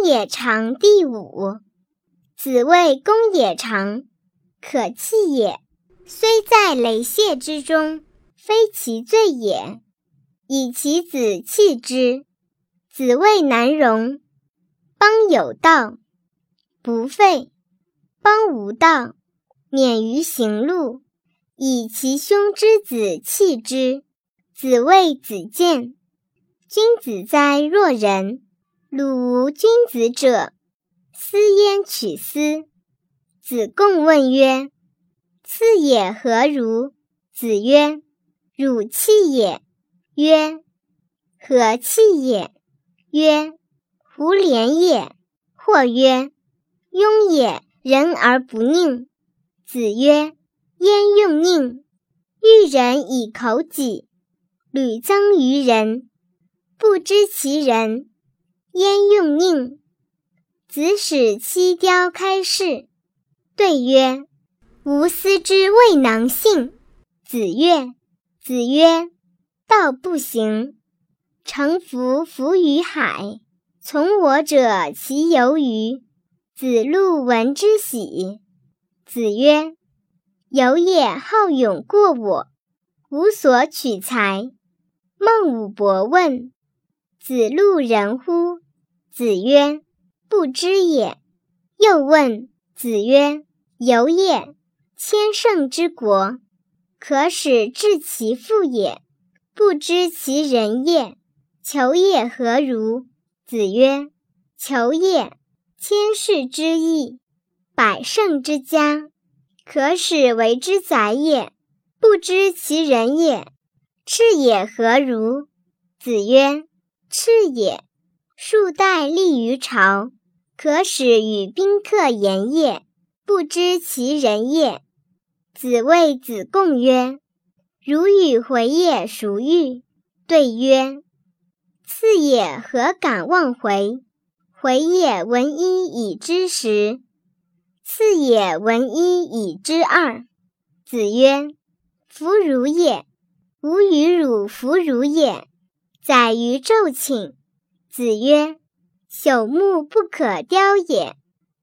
公冶长第五。子谓公冶长，可弃也。虽在雷泄之中，非其罪也。以其子弃之。子谓难容。邦有道，不废；邦无道，免于行路。以其兄之子弃之。子谓子建。君子哉若人！鲁无君子者，斯焉取斯？子贡问曰：“次也何如？”子曰：“汝弃也。”曰：“何弃也？”曰：“胡连也。”或曰：“庸也，人而不佞。”子曰：“焉用佞？欲人以口己，屡增于人。”不知其人，焉用佞？子使七雕开示，对曰：“吾思之未能信。”子曰：“子曰，道不行，乘浮浮于海，从我者其由于？”子路闻之喜。子曰：“由也好勇过我，无所取材。”孟武伯问。子路人乎？子曰：“不知也。”又问子曰：“由也，千乘之国，可使治其父也，不知其人也。求也何如？”子曰：“求也，千世之义，百乘之家，可使为之宰也，不知其人也。赤也何如？”子曰。赤也，数代立于朝，可使与宾客言也，不知其人也。子谓子贡曰：“如与回也孰欲？”对曰：“次也，何敢忘回？回也，闻一以知十；次也，闻一以知二。”子曰：“弗如也，吾与汝弗如也。”载于昼寝。子曰：“朽木不可雕也，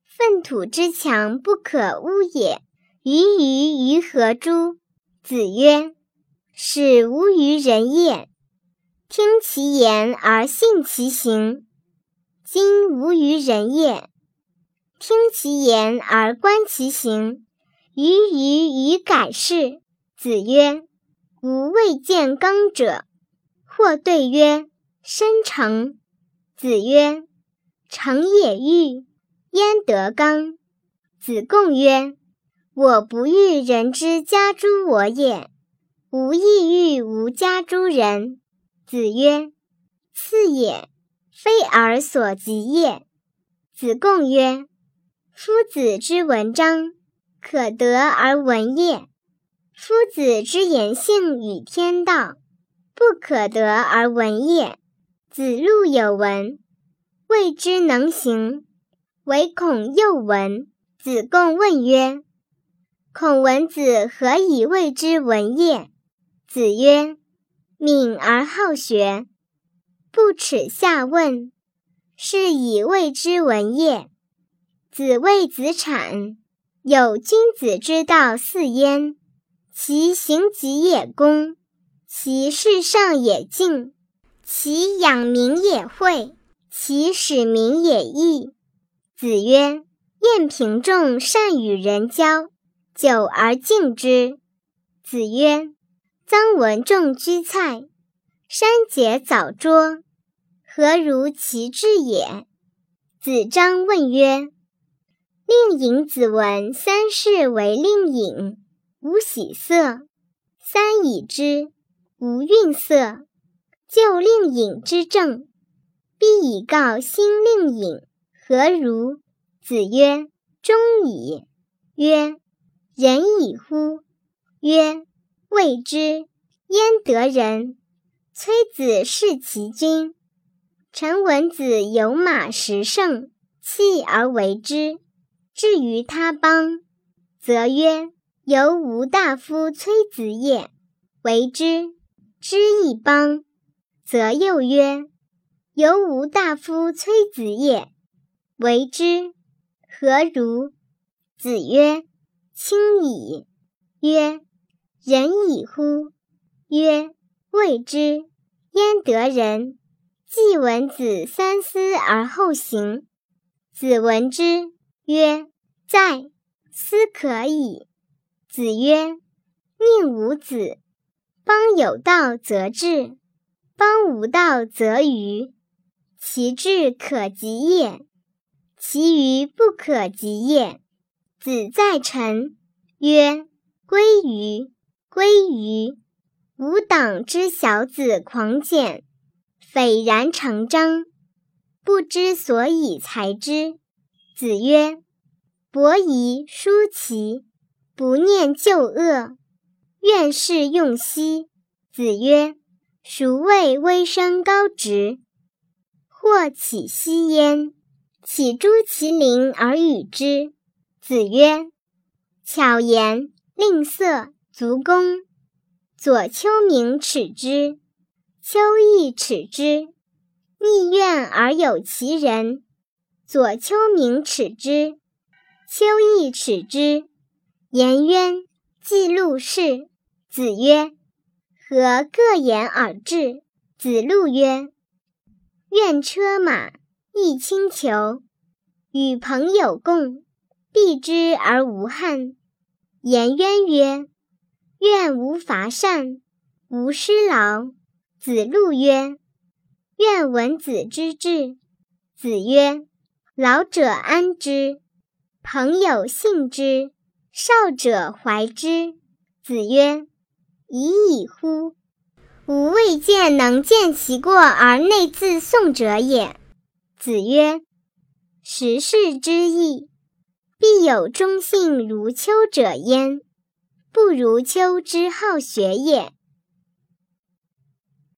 粪土之墙不可污也。鱼鱼于何诸？”子曰：“使无于人也。听其言而信其行。今无于人也，听其言而观其行。鱼鱼于改是。”子曰：“吾未见刚者。”或对曰：“申成。”子曰：“成也欲，焉得刚？”子贡曰：“我不欲人之家诸我也，吾亦欲无家诸人。”子曰：“次也，非尔所及也。”子贡曰：“夫子之文章，可得而闻也；夫子之言性与天道。”不可得而闻也。子路有闻，谓之能行，唯恐又闻。子贡问曰：“孔文子何以谓之闻也？”子曰：“敏而好学，不耻下问，是以谓之闻也。”子谓子产：“有君子之道四焉，其行己也公。”其事上也敬，其养民也惠，其使民也义。子曰：“晏平仲善与人交，久而敬之。”子曰：“臧文仲居蔡，山节早拙，何如其志也？”子张问曰：“令尹子闻三世为令尹，无喜色，三已之。”无愠色，就令尹之政，必以告新令尹。何如？子曰：“忠矣。”曰：“仁矣乎？”曰：“未之，焉得仁？”崔子弑其君。臣闻子有马十乘，弃而为之。至于他邦，则曰：“由吾大夫崔子也，为之。”知一邦，则又曰：“由吾大夫崔子也，为之，何如？”子曰：“亲矣。”曰：“仁矣乎？”曰：“未之。”焉得仁？季文子三思而后行。子闻之曰：“在，斯可矣。”子曰：“宁无子。邦有道则治，邦无道则愚。其志可及也，其愚不可及也。”子在臣曰：“归于，归于。”吾党之小子狂简，斐然成章，不知所以裁之。子曰：“伯夷、叔齐，不念旧恶，愿是用兮。”子曰：“孰谓微生高直？或起兮焉，岂诸其邻而与之？”子曰：“巧言令色，足弓。”左丘明耻之，丘亦耻之。逆愿而有其人，左丘明耻之，丘亦耻之。颜渊记录事。子曰：“何各言而至？”子路曰：“愿车马，易轻裘，与朋友共，避之而无憾。”颜渊曰。愿无伐善，无失劳。子路曰：“愿闻子之志。”子曰：“老者安之，朋友信之，少者怀之。”子曰：“已矣乎！吾未见能见其过而内自颂者也。”子曰：“时事之义，必有忠信如丘者焉。”不如丘之好学也。